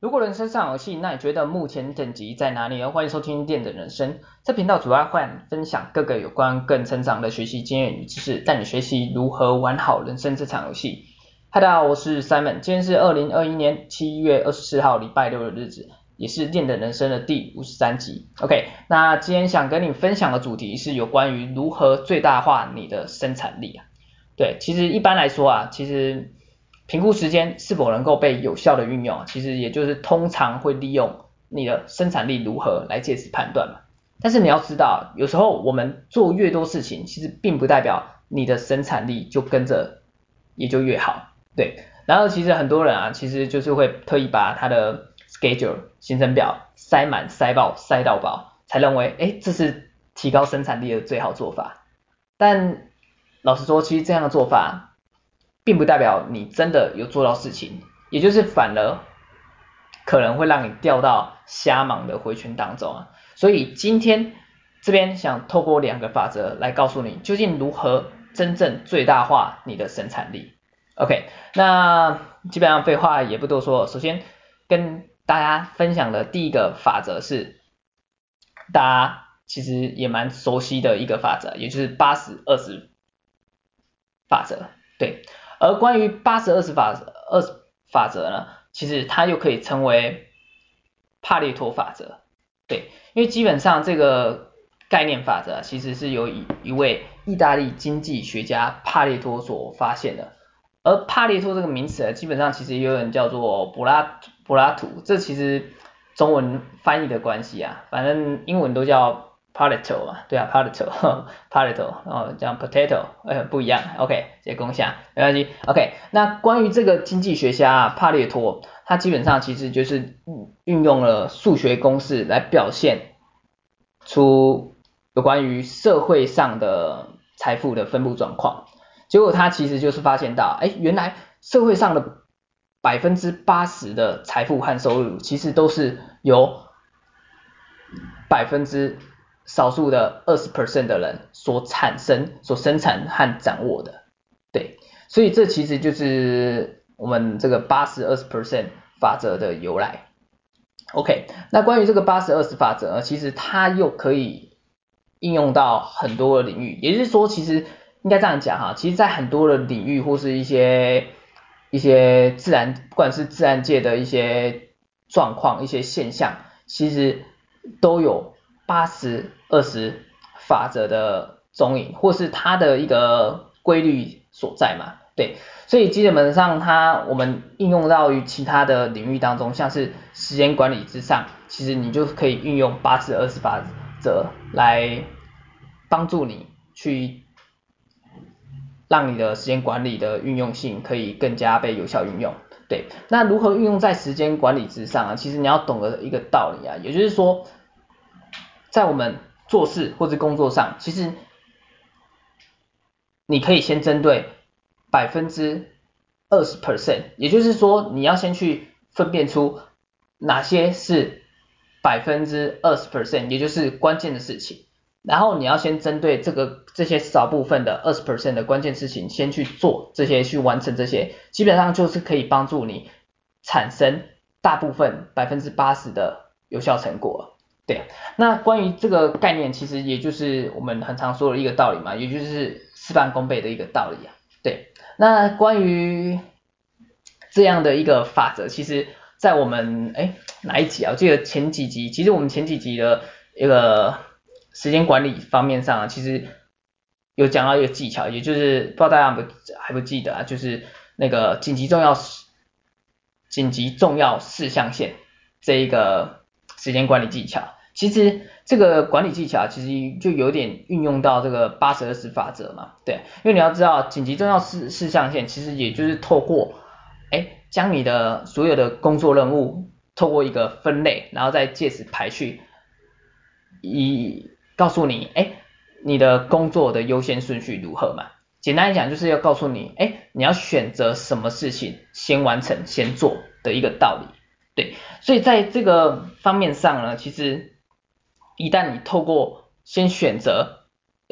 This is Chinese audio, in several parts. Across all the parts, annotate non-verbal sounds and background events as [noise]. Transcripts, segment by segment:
如果人生像游戏，那你觉得目前等级在哪里呢？欢迎收听电的人生，这频道主要会分享各个有关个人成长的学习经验与知识，带你学习如何玩好人生这场游戏。嗨，大家好，我是 Simon，今天是二零二一年七月二十四号礼拜六的日子，也是电的人生的第五十三集。OK，那今天想跟你分享的主题是有关于如何最大化你的生产力啊。对，其实一般来说啊，其实。评估时间是否能够被有效的运用，其实也就是通常会利用你的生产力如何来借此判断嘛。但是你要知道，有时候我们做越多事情，其实并不代表你的生产力就跟着也就越好。对，然后其实很多人啊，其实就是会特意把他的 schedule 行程表塞满、塞爆、塞到爆，才认为诶这是提高生产力的最好做法。但老实说，其实这样的做法。并不代表你真的有做到事情，也就是反而可能会让你掉到瞎忙的回圈当中啊。所以今天这边想透过两个法则来告诉你，究竟如何真正最大化你的生产力。OK，那基本上废话也不多说，首先跟大家分享的第一个法则是，大家其实也蛮熟悉的一个法则，也就是八十二十法则，对。而关于八十二十法二十法则呢，其实它又可以称为帕列托法则，对，因为基本上这个概念法则其实是由一一位意大利经济学家帕列托所发现的，而帕列托这个名词呢，基本上其实也有人叫做柏拉柏拉图，这其实中文翻译的关系啊，反正英文都叫。Pareto 嘛，对啊，Pareto，Pareto，[laughs] 然后讲 potato，呃，不一样，OK，直接攻下，没关系，OK。那关于这个经济学家帕列托，他基本上其实就是运用了数学公式来表现出有关于社会上的财富的分布状况。结果他其实就是发现到，哎，原来社会上的百分之八十的财富和收入，其实都是由百分之少数的二十 percent 的人所产生、所生产和掌握的，对，所以这其实就是我们这个八十二十 percent 法则的由来。OK，那关于这个八十二十法则呢，其实它又可以应用到很多的领域，也就是说，其实应该这样讲哈，其实在很多的领域或是一些一些自然，不管是自然界的一些状况、一些现象，其实都有。八十二十法则的踪影，或是它的一个规律所在嘛，对，所以基本上它我们应用到于其他的领域当中，像是时间管理之上，其实你就可以运用八十二十法则来帮助你去让你的时间管理的运用性可以更加被有效运用，对，那如何运用在时间管理之上啊？其实你要懂得一个道理啊，也就是说。在我们做事或者工作上，其实你可以先针对百分之二十 percent，也就是说，你要先去分辨出哪些是百分之二十 percent，也就是关键的事情，然后你要先针对这个这些少部分的二十 percent 的关键事情，先去做这些，去完成这些，基本上就是可以帮助你产生大部分百分之八十的有效成果。对，那关于这个概念，其实也就是我们很常说的一个道理嘛，也就是事半功倍的一个道理啊。对，那关于这样的一个法则，其实在我们哎哪一集啊？我记得前几集，其实我们前几集的一个时间管理方面上啊，其实有讲到一个技巧，也就是不知道大家还不还不记得啊，就是那个紧急重要事紧急重要事项线这一个时间管理技巧。其实这个管理技巧其实就有点运用到这个八十二十法则嘛，对，因为你要知道紧急重要事事项线其实也就是透过，哎，将你的所有的工作任务透过一个分类，然后再借此排序，以告诉你，哎，你的工作的优先顺序如何嘛？简单来讲就是要告诉你，哎，你要选择什么事情先完成先做的一个道理，对，所以在这个方面上呢，其实。一旦你透过先选择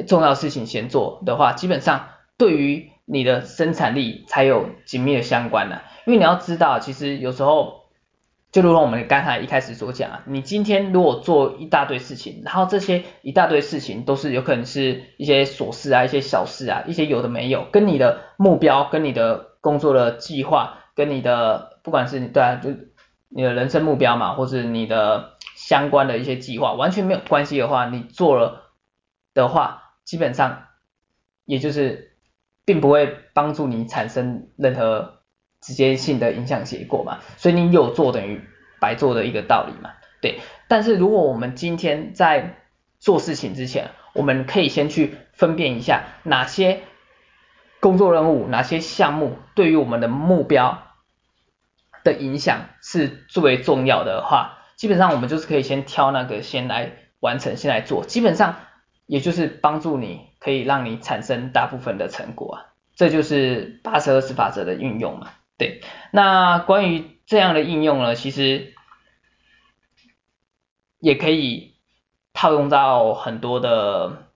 重要事情先做的话，基本上对于你的生产力才有紧密的相关的。因为你要知道，其实有时候就如同我们刚才一开始所讲啊，你今天如果做一大堆事情，然后这些一大堆事情都是有可能是一些琐事啊，一些小事啊，一些有的没有，跟你的目标、跟你的工作的计划、跟你的不管是对啊，就你的人生目标嘛，或是你的相关的一些计划完全没有关系的话，你做了的话，基本上也就是并不会帮助你产生任何。直接性的影响结果嘛，所以你有做等于白做的一个道理嘛，对。但是如果我们今天在做事情之前，我们可以先去分辨一下哪些工作任务、哪些项目对于我们的目标的影响是最为重要的话，基本上我们就是可以先挑那个先来完成、先来做，基本上也就是帮助你可以让你产生大部分的成果啊，这就是八十二十法则的运用嘛。对，那关于这样的应用呢，其实也可以套用到很多的，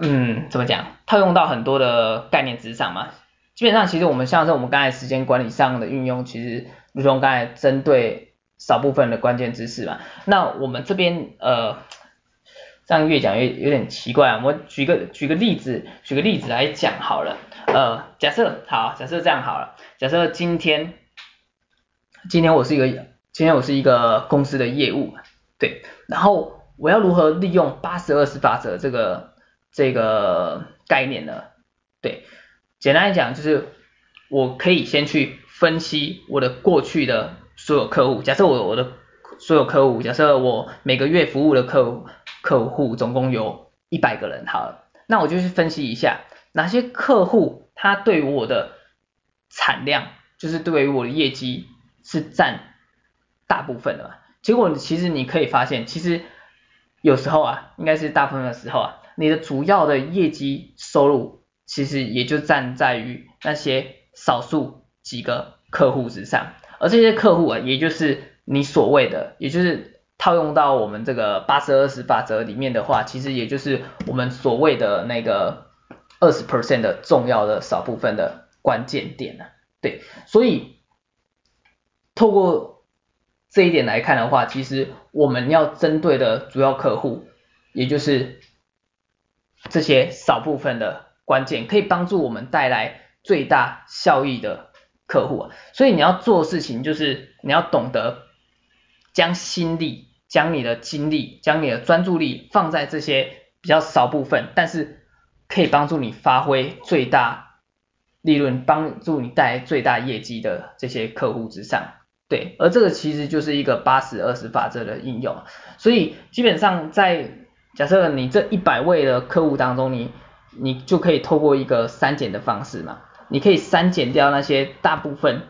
嗯，怎么讲？套用到很多的概念之上嘛。基本上，其实我们像是我们刚才时间管理上的运用，其实如同刚才针对少部分的关键知识嘛。那我们这边呃，这样越讲越有点奇怪啊。我举个举个例子，举个例子来讲好了。呃，假设好，假设这样好了，假设今天，今天我是一个，今天我是一个公司的业务，对，然后我要如何利用八十二十法则这个这个概念呢？对，简单来讲就是我可以先去分析我的过去的所有客户，假设我我的所有客户，假设我每个月服务的客客户总共有一百个人，好了，那我就去分析一下。哪些客户他对于我的产量，就是对于我的业绩是占大部分的嘛？结果其实你可以发现，其实有时候啊，应该是大部分的时候啊，你的主要的业绩收入其实也就占在于那些少数几个客户之上，而这些客户啊，也就是你所谓的，也就是套用到我们这个八十二十法则里面的话，其实也就是我们所谓的那个。二十 percent 的重要的少部分的关键点呢、啊？对，所以透过这一点来看的话，其实我们要针对的主要客户，也就是这些少部分的关键，可以帮助我们带来最大效益的客户啊。所以你要做事情就是你要懂得将心力、将你的精力、将你的专注力放在这些比较少部分，但是可以帮助你发挥最大利润，帮助你带来最大业绩的这些客户之上，对，而这个其实就是一个八十二十法则的应用，所以基本上在假设你这一百位的客户当中，你你就可以透过一个删减的方式嘛，你可以删减掉那些大部分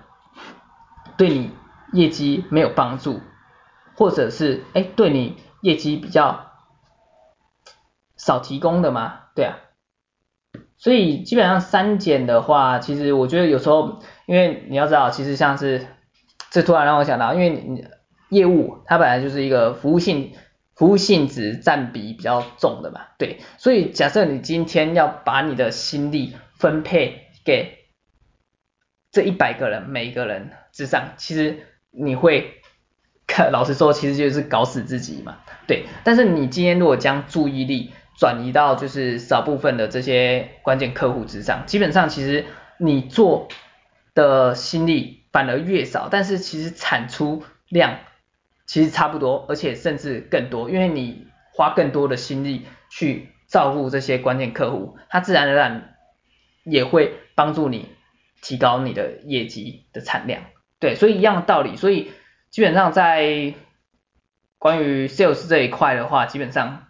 对你业绩没有帮助，或者是哎对你业绩比较少提供的嘛，对啊。所以基本上删减的话，其实我觉得有时候，因为你要知道，其实像是这突然让我想到，因为你业务它本来就是一个服务性服务性质占比比较重的嘛，对，所以假设你今天要把你的心力分配给这一百个人每一个人之上，其实你会，老实说，其实就是搞死自己嘛，对，但是你今天如果将注意力转移到就是少部分的这些关键客户之上，基本上其实你做的心力反而越少，但是其实产出量其实差不多，而且甚至更多，因为你花更多的心力去照顾这些关键客户，他自然而然也会帮助你提高你的业绩的产量。对，所以一样的道理，所以基本上在关于 sales 这一块的话，基本上。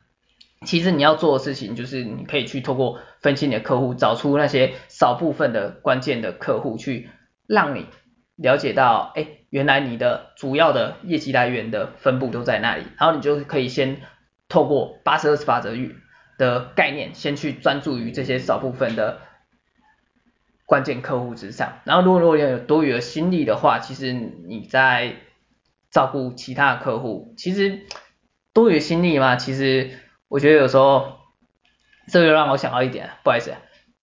其实你要做的事情就是，你可以去透过分析你的客户，找出那些少部分的关键的客户，去让你了解到，哎，原来你的主要的业绩来源的分布都在那里，然后你就可以先透过八十二十法则的概念，先去专注于这些少部分的关键客户之上，然后如果如果有多余的心力的话，其实你在照顾其他的客户，其实多余心力嘛，其实。我觉得有时候，这个让我想到一点，不好意思，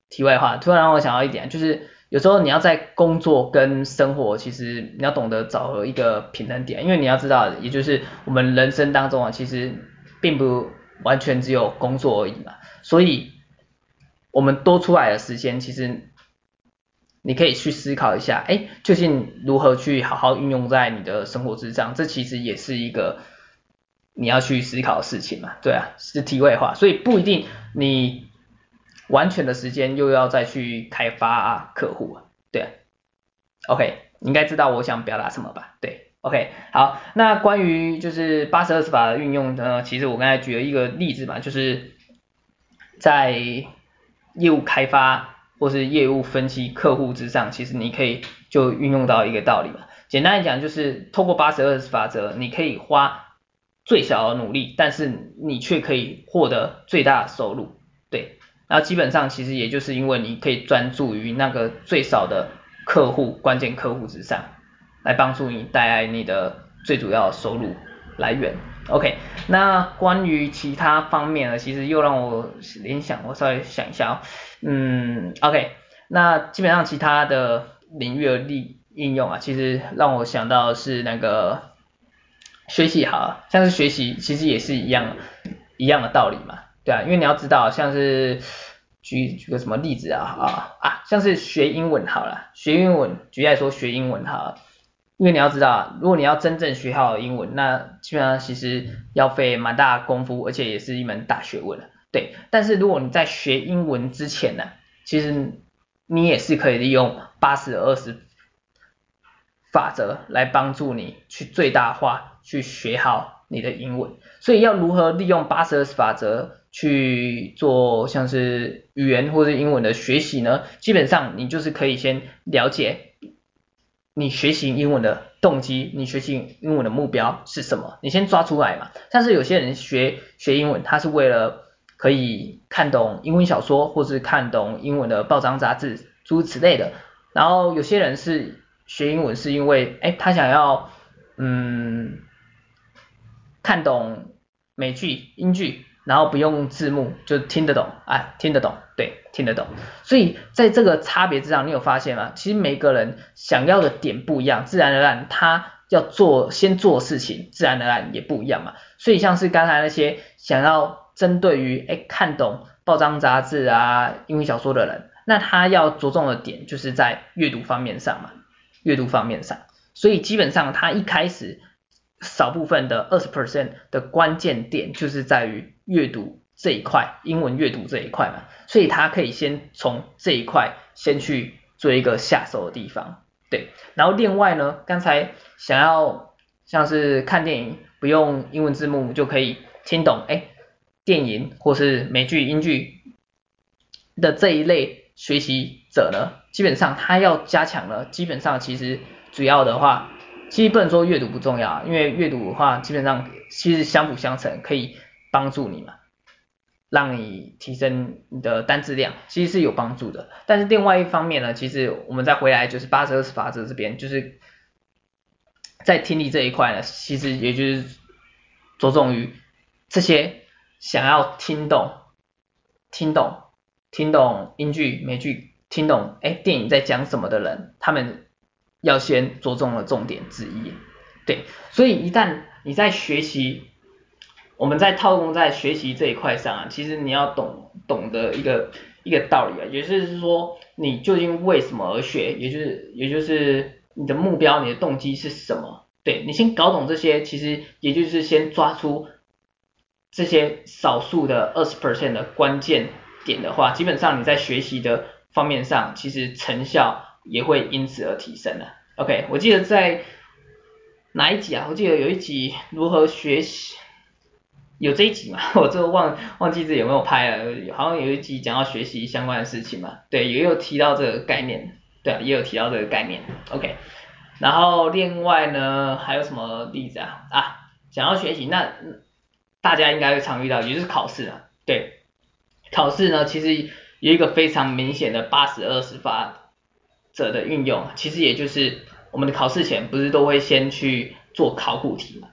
题外话，突然让我想到一点，就是有时候你要在工作跟生活，其实你要懂得找一个平衡点，因为你要知道，也就是我们人生当中啊，其实并不完全只有工作而已嘛，所以我们多出来的时间，其实你可以去思考一下，哎，究竟如何去好好运用在你的生活之上，这其实也是一个你要去思考的事情嘛，对啊，是题外话，所以不一定你。完全的时间又要再去开发客户啊，对啊，OK，你应该知道我想表达什么吧？对，OK，好，那关于就是八十二十法的运用呢，其实我刚才举了一个例子嘛，就是在业务开发或是业务分析客户之上，其实你可以就运用到一个道理嘛。简单来讲，就是透过八十二法则，你可以花最小的努力，但是你却可以获得最大的收入，对。然后基本上其实也就是因为你可以专注于那个最少的客户、关键客户之上，来帮助你带来你的最主要收入来源。OK，那关于其他方面呢，其实又让我联想，我稍微想一下哦。嗯，OK，那基本上其他的领域的利应用啊，其实让我想到是那个学习好，像是学习其实也是一样一样的道理嘛。对啊，因为你要知道，像是举举个什么例子啊啊啊，像是学英文好了，学英文，举例来说学英文好了，因为你要知道，如果你要真正学好英文，那基本上其实要费蛮大功夫，而且也是一门大学问了。对，但是如果你在学英文之前呢，其实你也是可以利用八十二十法则来帮助你去最大化去学好你的英文。所以要如何利用八十二十法则？去做像是语言或者英文的学习呢，基本上你就是可以先了解你学习英文的动机，你学习英文的目标是什么，你先抓出来嘛。像是有些人学学英文，他是为了可以看懂英文小说，或是看懂英文的报章杂志，诸如此类的。然后有些人是学英文是因为，哎，他想要嗯看懂美剧、英剧。然后不用字幕就听得懂，哎，听得懂，对，听得懂。所以在这个差别之上，你有发现吗？其实每个人想要的点不一样，自然而然他要做先做事情，自然而然也不一样嘛。所以像是刚才那些想要针对于哎看懂报章杂志啊、英文小说的人，那他要着重的点就是在阅读方面上嘛，阅读方面上。所以基本上他一开始。少部分的二十 percent 的关键点就是在于阅读这一块，英文阅读这一块嘛，所以他可以先从这一块先去做一个下手的地方，对。然后另外呢，刚才想要像是看电影不用英文字幕就可以听懂，哎，电影或是美剧、英剧的这一类学习者呢，基本上他要加强了，基本上其实主要的话。其实不能说阅读不重要，因为阅读的话基本上其实相辅相成，可以帮助你嘛，让你提升你的单字量，其实是有帮助的。但是另外一方面呢，其实我们再回来就是八十二十法则这边，就是在听力这一块呢，其实也就是着重于这些想要听懂、听懂、听懂英剧、美剧、听懂哎电影在讲什么的人，他们。要先着重的重点之一，对，所以一旦你在学习，我们在套用在学习这一块上啊，其实你要懂懂得一个一个道理啊，也就是说你究竟为什么而学，也就是也就是你的目标、你的动机是什么？对，你先搞懂这些，其实也就是先抓出这些少数的二十 percent 的关键点的话，基本上你在学习的方面上，其实成效。也会因此而提升的。OK，我记得在哪一集啊？我记得有一集如何学习，有这一集嘛？[laughs] 我这个忘忘记自己有没有拍了，好像有一集讲到学习相关的事情嘛。对，也有提到这个概念。对啊，也有提到这个概念。OK，然后另外呢，还有什么例子啊？啊，想要学习，那大家应该会常遇到，也就是考试啊。对，考试呢，其实有一个非常明显的八十二十法。者的运用，其实也就是我们的考试前不是都会先去做考古题嘛？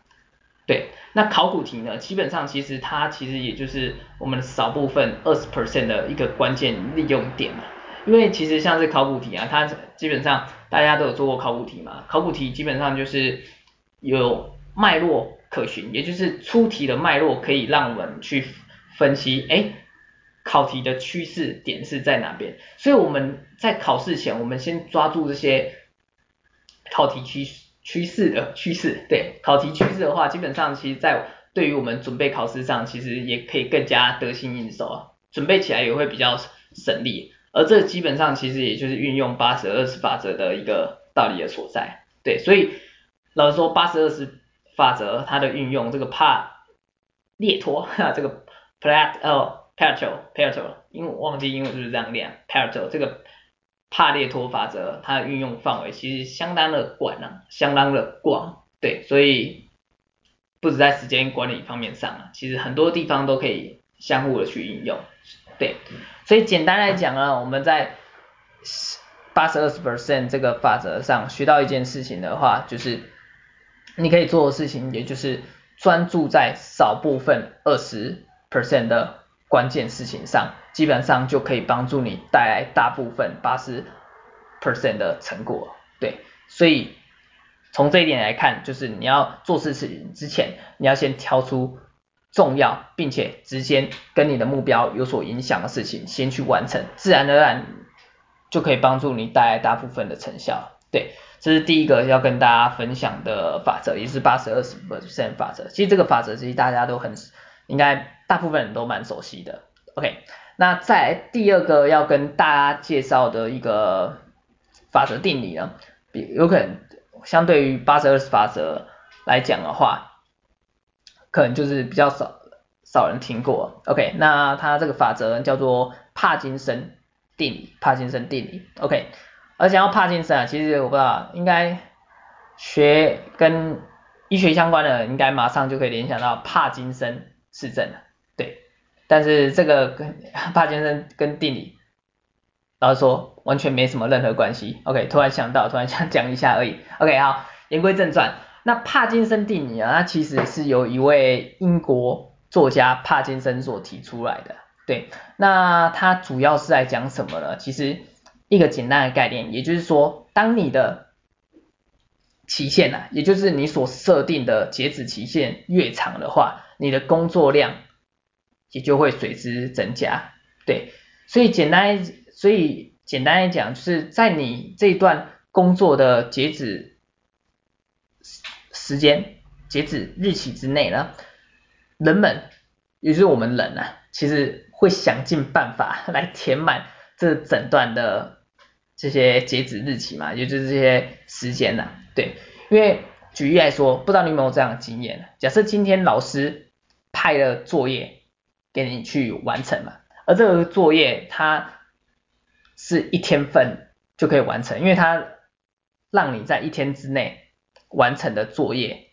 对，那考古题呢，基本上其实它其实也就是我们少部分二十 percent 的一个关键利用点嘛。因为其实像是考古题啊，它基本上大家都有做过考古题嘛，考古题基本上就是有脉络可循，也就是出题的脉络可以让我们去分析，哎，考题的趋势点是在哪边，所以我们在考试前，我们先抓住这些考题趋势趋势的趋势，对，考题趋势的话，基本上其实在对于我们准备考试上，其实也可以更加得心应手啊，准备起来也会比较省力。而这基本上其实也就是运用八十二十法则的一个道理的所在，对，所以老实说八十二十法则它的运用，这个帕列托哈，这个 Plat 哦 Pareto Pareto，因为我忘记英文是不是这样念 Pareto 这个帕列托法则它的运用范围其实相当的广啊，相当的广，对，所以不止在时间管理方面上啊，其实很多地方都可以相互的去应用，对。所以简单来讲呢，我们在八十二十 percent 这个法则上学到一件事情的话，就是你可以做的事情，也就是专注在少部分二十 percent 的关键事情上，基本上就可以帮助你带来大部分八十 percent 的成果。对，所以从这一点来看，就是你要做事情之前，你要先挑出。重要并且直接跟你的目标有所影响的事情，先去完成，自然而然就可以帮助你带来大部分的成效。对，这是第一个要跟大家分享的法则，也是八十二十 percent 法则。其实这个法则其实大家都很，应该大部分人都蛮熟悉的。OK，那在第二个要跟大家介绍的一个法则定理呢，比有可能相对于八十二十法则来讲的话。可能就是比较少少人听过，OK，那它这个法则叫做帕金森定理，帕金森定理，OK，而讲到帕金森啊，其实我不知道，应该学跟医学相关的，应该马上就可以联想到帕金森氏症了，但是这个跟帕金森跟定理，老实说完全没什么任何关系，OK，突然想到，突然想讲一下而已，OK，好，言归正传。那帕金森定理啊，它其实是由一位英国作家帕金森所提出来的。对，那它主要是在讲什么呢？其实一个简单的概念，也就是说，当你的期限啊，也就是你所设定的截止期限越长的话，你的工作量也就会随之增加。对，所以简单，所以简单来讲，就是在你这段工作的截止。时间截止日期之内呢，人们，也就是我们人啊，其实会想尽办法来填满这整段的这些截止日期嘛，也就是这些时间呐、啊，对，因为举例来说，不知道你有没有这样的经验？假设今天老师派了作业给你去完成嘛，而这个作业它是一天份就可以完成，因为它让你在一天之内。完成的作业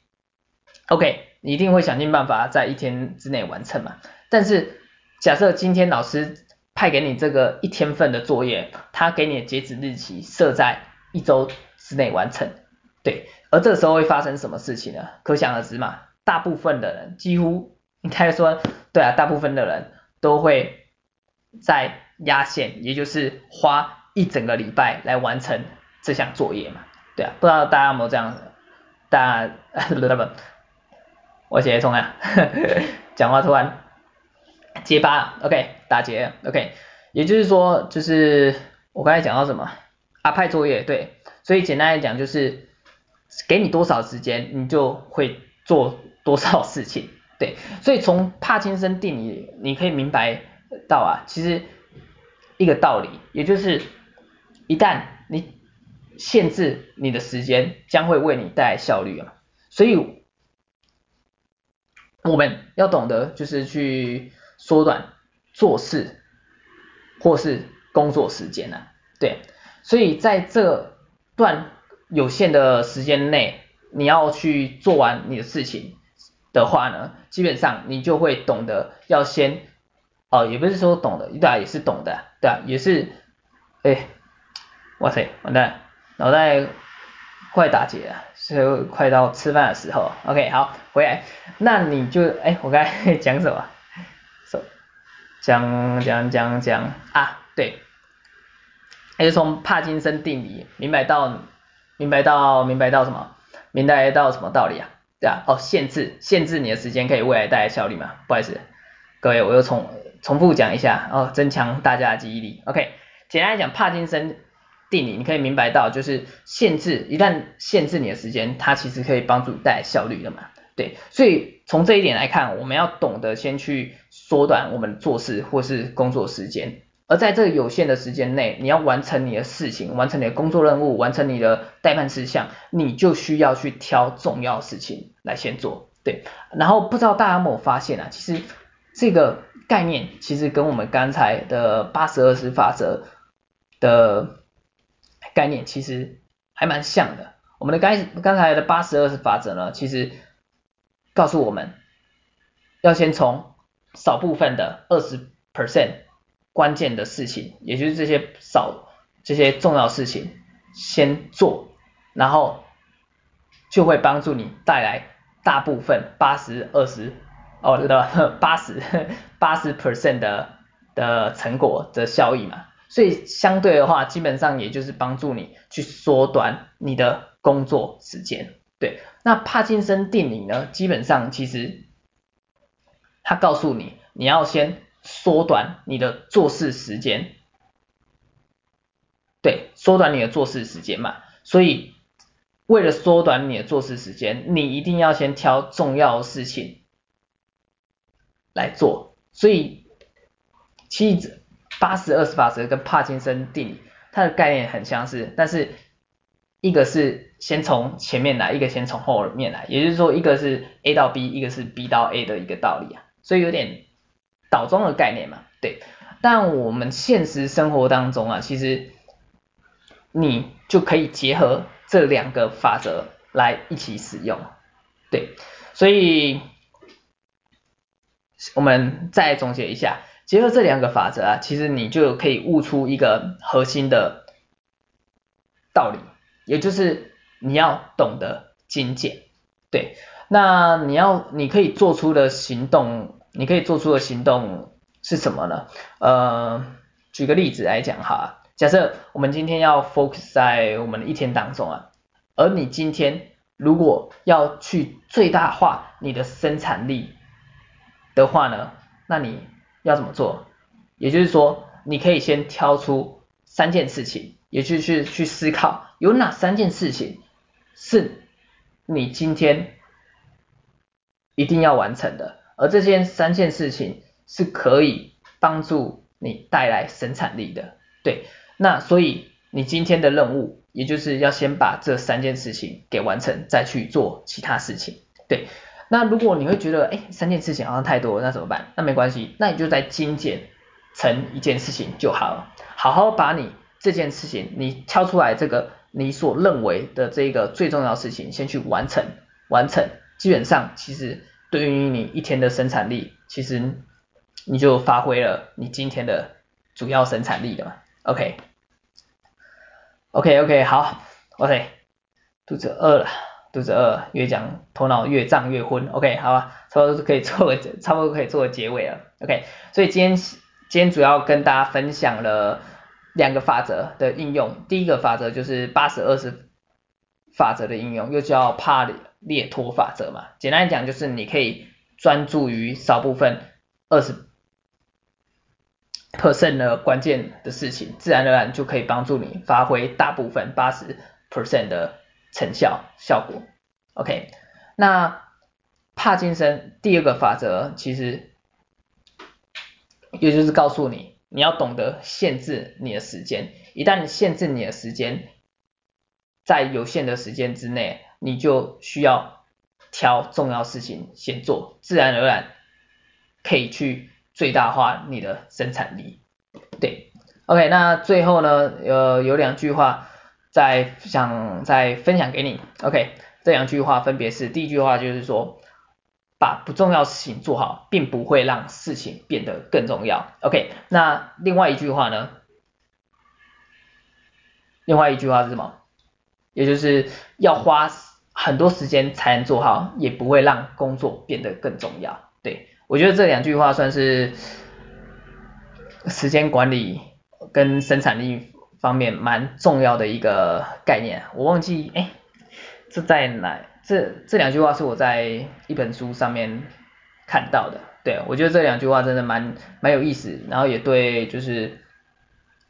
，OK，你一定会想尽办法在一天之内完成嘛。但是假设今天老师派给你这个一天份的作业，他给你的截止日期设在一周之内完成，对，而这时候会发生什么事情呢？可想而知嘛，大部分的人几乎应该说，对啊，大部分的人都会在压线，也就是花一整个礼拜来完成这项作业嘛，对啊，不知道大家有没有这样子？大家，不，[laughs] 我写重啊，[laughs] 讲话突然结巴，OK，打结，OK，也就是说，就是我刚才讲到什么啊，派作业，对，所以简单来讲就是给你多少时间，你就会做多少事情，对，所以从帕金森定理你可以明白到啊，其实一个道理，也就是一旦你限制你的时间将会为你带来效率啊，所以我们要懂得就是去缩短做事或是工作时间啊，对，所以在这段有限的时间内，你要去做完你的事情的话呢，基本上你就会懂得要先，哦，也不是说懂得，对啊，也是懂的，对啊，也是，哎，哇塞，完蛋。脑袋快打结了，是快到吃饭的时候。OK，好，回来，那你就，哎，我刚才讲什么？讲讲讲讲啊，对，还是从帕金森定理明白到明白到明白到什么？明白到什么道理啊？对啊，哦，限制限制你的时间可以未来带来效率嘛？不好意思，各位我又重重复讲一下哦，增强大家的记忆力。OK，简单来讲，帕金森定理你可以明白到就是限制，一旦限制你的时间，它其实可以帮助带来效率的嘛。对，所以从这一点来看，我们要懂得先去缩短我们做事或是工作时间。而在这个有限的时间内，你要完成你的事情，完成你的工作任务，完成你的待办事项，你就需要去挑重要事情来先做，对。然后不知道大家有没有发现啊，其实这个概念其实跟我们刚才的八十二十法则的概念其实还蛮像的。我们的刚刚才的八十二十法则呢，其实告诉我们要先从少部分的二十 percent。关键的事情，也就是这些少这些重要事情先做，然后就会帮助你带来大部分八十二十哦，的 [laughs] 八十八十 percent 的的成果的效益嘛。所以相对的话，基本上也就是帮助你去缩短你的工作时间。对，那帕金森定理呢，基本上其实它告诉你，你要先。缩短你的做事时间，对，缩短你的做事时间嘛。所以为了缩短你的做事时间，你一定要先挑重要的事情来做。所以其实八十二十法则跟帕金森定理，它的概念很相似，但是一个是先从前面来，一个先从后面来，也就是说一个是 A 到 B，一个是 B 到 A 的一个道理啊。所以有点。倒装的概念嘛，对，但我们现实生活当中啊，其实你就可以结合这两个法则来一起使用，对，所以我们再总结一下，结合这两个法则啊，其实你就可以悟出一个核心的道理，也就是你要懂得精简，对，那你要你可以做出的行动。你可以做出的行动是什么呢？呃，举个例子来讲哈，假设我们今天要 focus 在我们的一天当中啊，而你今天如果要去最大化你的生产力的话呢，那你要怎么做？也就是说，你可以先挑出三件事情，也就是去思考有哪三件事情是你今天一定要完成的。而这件三件事情是可以帮助你带来生产力的，对。那所以你今天的任务，也就是要先把这三件事情给完成，再去做其他事情，对。那如果你会觉得，哎，三件事情好像太多，那怎么办？那没关系，那你就再精简成一件事情就好了。好好把你这件事情，你挑出来这个你所认为的这个最重要的事情，先去完成，完成，基本上其实。对于你一天的生产力，其实你就发挥了你今天的主要生产力了嘛。OK，OK，OK，好，OK，肚子饿了，肚子饿，越讲头脑越胀越昏。OK，好吧，差不多可以做个，差不多可以做个结尾了。OK，所以今天今天主要跟大家分享了两个法则的应用。第一个法则就是八十二十法则的应用，又叫帕里。列托法则嘛，简单讲就是你可以专注于少部分二十 percent 的关键的事情，自然而然就可以帮助你发挥大部分八十 percent 的成效效果。OK，那帕金森第二个法则其实也就是告诉你，你要懂得限制你的时间，一旦限制你的时间，在有限的时间之内。你就需要挑重要事情先做，自然而然可以去最大化你的生产力。对，OK，那最后呢，呃，有两句话再想再分享给你。OK，这两句话分别是，第一句话就是说，把不重要事情做好，并不会让事情变得更重要。OK，那另外一句话呢？另外一句话是什么？也就是要花。很多时间才能做好，也不会让工作变得更重要。对，我觉得这两句话算是时间管理跟生产力方面蛮重要的一个概念。我忘记哎，这在哪？这这两句话是我在一本书上面看到的。对，我觉得这两句话真的蛮蛮有意思，然后也对就是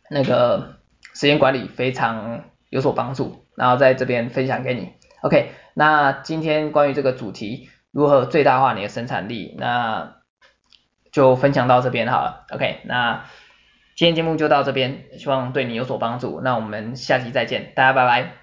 那个时间管理非常有所帮助，然后在这边分享给你。OK，那今天关于这个主题，如何最大化你的生产力，那就分享到这边好了。OK，那今天节目就到这边，希望对你有所帮助。那我们下期再见，大家拜拜。